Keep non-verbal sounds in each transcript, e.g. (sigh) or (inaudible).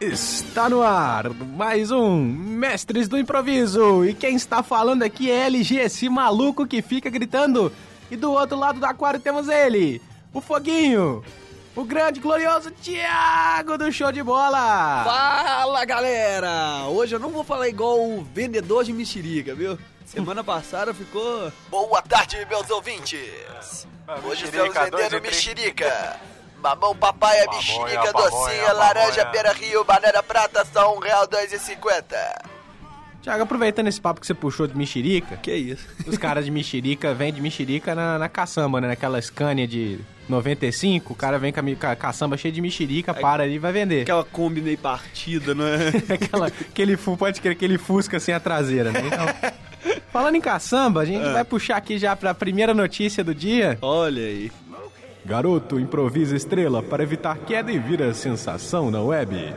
Está no ar mais um Mestres do Improviso. E quem está falando aqui é LG, esse maluco que fica gritando. E do outro lado do aquário temos ele, o Foguinho, o grande, glorioso Thiago do Show de Bola. Fala galera! Hoje eu não vou falar igual o vendedor de mexerica, viu? Semana passada ficou. Boa tarde, meus ouvintes! Hoje estamos vendendo mexerica. Mamão papaya, mexerica, docinha, laranja, pera rio, banana prata, só um real, dois e cinquenta. Thiago, aproveitando esse papo que você puxou de mexerica, Que isso? os caras de mexerica vendem mexerica na, na caçamba, né? Naquela Scania de 95, o cara vem com a, com a caçamba cheia de mexerica, para ali e vai vender. Aquela Kombi meio partida, não é? (laughs) Aquela, aquele, pode crer, aquele fusca sem a traseira, né? Então, falando em caçamba, a gente vai puxar aqui já pra primeira notícia do dia. Olha aí. Garoto improvisa estrela para evitar queda e vira sensação na web.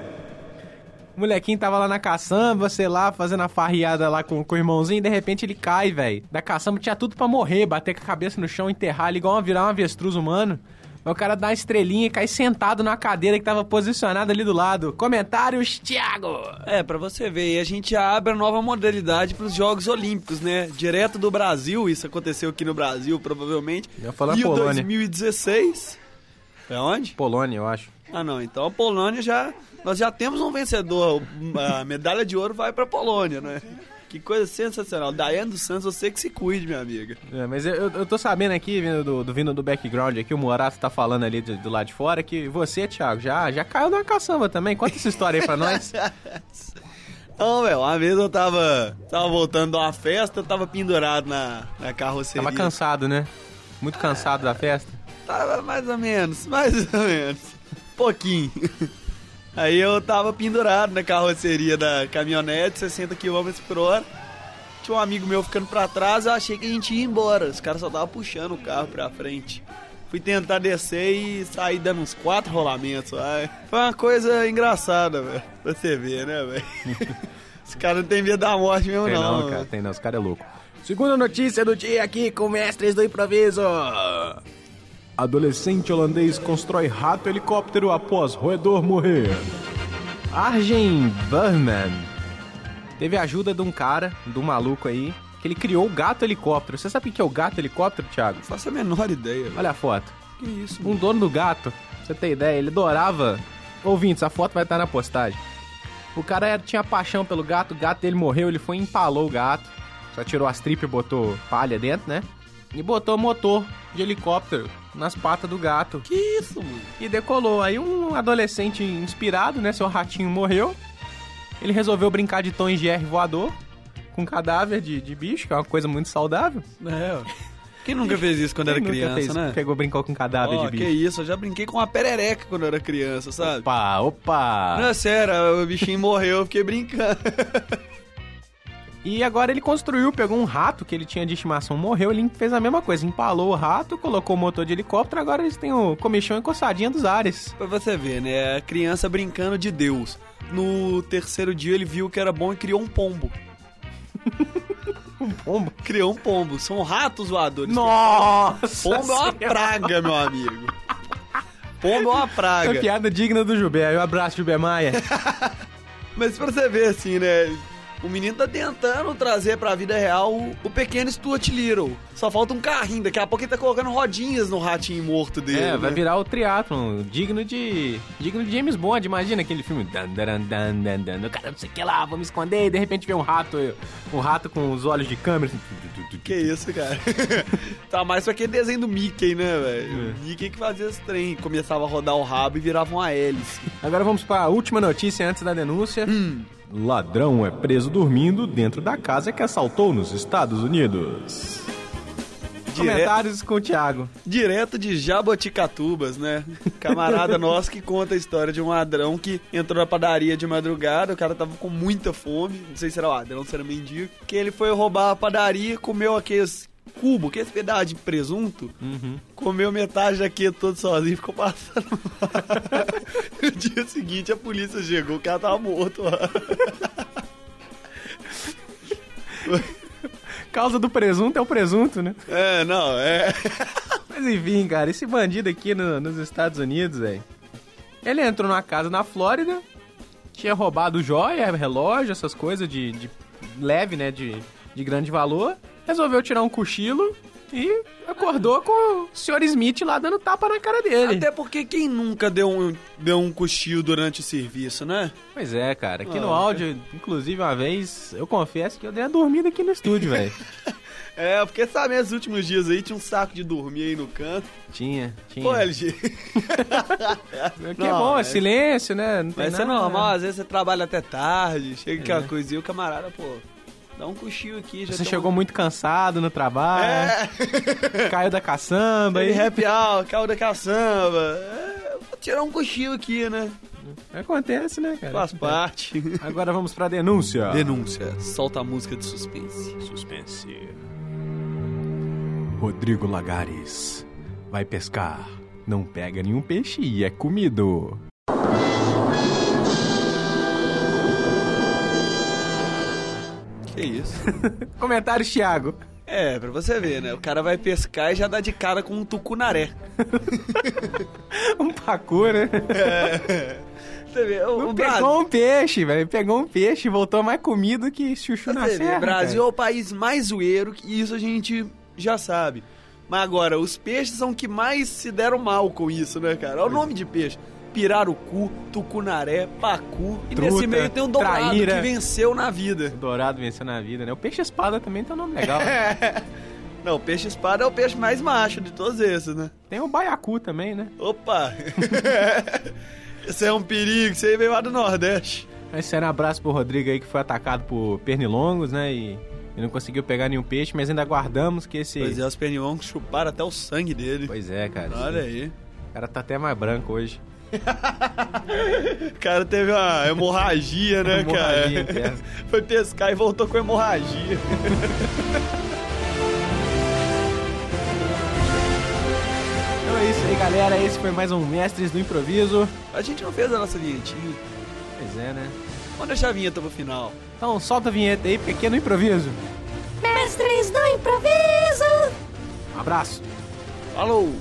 Molequinho tava lá na caçamba, sei lá, fazendo a farriada lá com, com o irmãozinho, e de repente ele cai, velho. Da caçamba tinha tudo pra morrer, bater com a cabeça no chão, enterrar ele igual uma, virar um avestruz humano. Mas o cara dá uma estrelinha e cai sentado na cadeira que tava posicionada ali do lado. Comentários, Thiago! É, pra você ver, e a gente abre a nova modalidade pros Jogos Olímpicos, né? Direto do Brasil, isso aconteceu aqui no Brasil, provavelmente. Eu ia falar e Polônia. 2016. É onde? Polônia, eu acho. Ah, não. Então a Polônia já. Nós já temos um vencedor. A medalha de ouro vai pra Polônia, né? Que coisa sensacional. Daiane dos Santos, você que se cuide, minha amiga. É, mas eu, eu tô sabendo aqui, vindo do, do- vindo do background aqui, o Morato tá falando ali do, do lado de fora, que você, Thiago, já, já caiu numa caçamba também. Conta essa história aí pra nós. (laughs) Não, velho, uma vez eu tava. Tava voltando de uma festa, eu tava pendurado na, na carroceria. Tava cansado, né? Muito cansado da festa. Tava mais ou menos, mais ou menos. Pouquinho. Aí eu tava pendurado na carroceria da caminhonete, 60 km por hora. Tinha um amigo meu ficando pra trás, eu achei que a gente ia embora. Os caras só estavam puxando o carro pra frente. Fui tentar descer e saí dando uns quatro rolamentos. Ai. Foi uma coisa engraçada, velho. Pra você ver, né, velho? (laughs) Os caras não tem medo da morte mesmo, Tem não, não. cara, tem não, esse cara é louco. Segunda notícia do dia aqui com Mestres do Improviso. Adolescente holandês constrói rato helicóptero após roedor morrer. Arjen Burman teve a ajuda de um cara, de um maluco aí, que ele criou o gato helicóptero. Você sabe o que é o gato helicóptero, Thiago? Faço a menor ideia, velho. Olha a foto. Que isso, Um dono do gato, pra você ter ideia, ele adorava. Ouvintes, a foto vai estar na postagem. O cara era- tinha paixão pelo gato, o gato dele morreu, ele foi e empalou o gato. Só tirou as tripas e botou palha dentro, né? E botou motor de helicóptero nas patas do gato. Que isso, mano? E decolou. Aí um adolescente inspirado, né? Seu ratinho morreu. Ele resolveu brincar de Tom e Jerry voador com cadáver de, de bicho, que é uma coisa muito saudável. É, ó. Quem nunca (laughs) fez isso quando era Quem nunca criança, fez- né? Pegou, brincou com cadáver Ó, de que bicho. isso, eu já brinquei com uma perereca quando eu era criança, sabe? Opa, opa! Não, é sério, o bichinho morreu, eu fiquei brincando. (laughs) E agora ele construiu, pegou um rato que ele tinha de estimação, morreu, ele fez a mesma coisa, empalou o rato, colocou o motor de helicóptero, agora eles têm o comichão e coçadinha dos ares. pra você ver, né? A criança brincando de Deus. No terceiro dia ele viu que era bom e criou um pombo. (laughs) Um pombo. Criou um pombo. São ratos voadores. Nossa! Pombo é uma Senhora! praga, meu amigo. Pombo é uma É uma praga. piada digna do Gilber. Um abraço, Gilber Maia. (laughs) Mas pra você ver, assim, né? O menino tá tentando trazer pra vida real o, o pequeno Stuart Little. Só falta um carrinho. Daqui a pouco ele tá colocando rodinhas no ratinho morto dele. É, vai né? virar o triatlon, digno de. digno de James Bond. Imagina aquele filme. Dan, dan, dan, dan, dan, o cara não sei o que lá, vamos esconder, e de repente vem um rato, um rato com os olhos de câmera. assim, Que isso, cara? (laughs) tá mais pra aquele desenho do Mickey, né, velho? É. O Mickey que fazia esse trem. Começava a rodar o rabo e virava uma hélice. Agora vamos para a última notícia antes da denúncia. Hum. Ladrão é preso dormindo dentro da casa que assaltou nos Estados Unidos. Comentários com o Thiago. Direto de Jaboticatubas, né? Camarada (laughs) nosso que conta a história de um ladrão que entrou na padaria de madrugada, o cara tava com muita fome, não sei se era ladrão, se era mendigo, que ele foi roubar a padaria, comeu aqueles cubo, aquele pedaço de presunto, comeu metade daquele todo sozinho e ficou passando. (laughs) No dia seguinte a polícia chegou, o cara tava morto lá. (laughs) Causa do presunto é o presunto, né? É, não, é... (laughs) Mas enfim, cara, esse bandido aqui no- nos Estados Unidos, velho. Ele entrou numa casa na Flórida Tinha roubado joia, relógio, essas coisas de, de leve, né? De, de grande valor. Resolveu tirar um cochilo e acordou com o Sr. Smith lá dando tapa na cara dele. Até porque quem nunca deu um, deu um cochilo durante o serviço, né? Pois é, cara. Aqui Ah, no áudio, inclusive uma vez, eu confesso que eu dei uma dormida aqui no estúdio, (laughs) velho. É, porque sabe, esses últimos dias aí tinha um saco de dormir aí no canto. Tinha, tinha. Pô, LG. (laughs) que é bom, é mas- silêncio, né? Não Mas isso é normal, às vezes você trabalha até tarde, chega aquela É. coisinha, o camarada, pô, dá um cochilo aqui. Já Você chegou muito cansado no trabalho, É, caiu da caçamba e... happy hour, carro da caçamba. É, vou tirar um cochilo aqui, né? Acontece, né, cara? Faz parte. Agora vamos pra denúncia. Denúncia. Solta a música de suspense. Suspense. Rodrigo Lagares vai pescar. Não pega nenhum peixe e é comido. Que isso? (laughs) Comentários, Thiago. É, pra você ver, né? O cara vai pescar e já dá de cara com um tucunaré. (laughs) Um pacu, né? Você vê, o, o Brasil... Pegou um peixe, velho. Pegou um peixe e voltou mais comido que chuchu na vê, serra. o Brasil cara. é o país mais zoeiro, que isso a gente já sabe. Mas agora, os peixes são que mais se deram mal com isso, né, cara? Olha o nome de peixe. Pirarucu, tucunaré, pacu. E Truta, nesse meio tem o dourado traíra. que venceu na vida. O Dourado venceu na vida, né? O peixe espada também tem um nome legal. (laughs) Não, o peixe espada é o peixe mais macho de todos esses, né? tem o baiacu também, né? Opa! (laughs) Isso é um perigo, isso aí veio lá do Nordeste. Esse era um abraço pro Rodrigo aí que foi atacado por pernilongos, né? E, e não conseguiu pegar nenhum peixe, mas ainda guardamos que esse. Pois é, os pernilongos chuparam até o sangue dele. Pois é, cara. Olha aí. O cara tá até mais branco hoje. O cara teve uma hemorragia, né, Hemorragia cara? interna. (laughs) Foi pescar e voltou com hemorragia. (laughs) Então é isso aí, galera. Esse foi mais um Mestres do Improviso. A gente não fez a nossa vinhetinha. Pois é, né? Vamos deixar a vinheta pro final. Então solta a vinheta aí, porque aqui é no improviso. Mestres do improviso! Um abraço. Falou!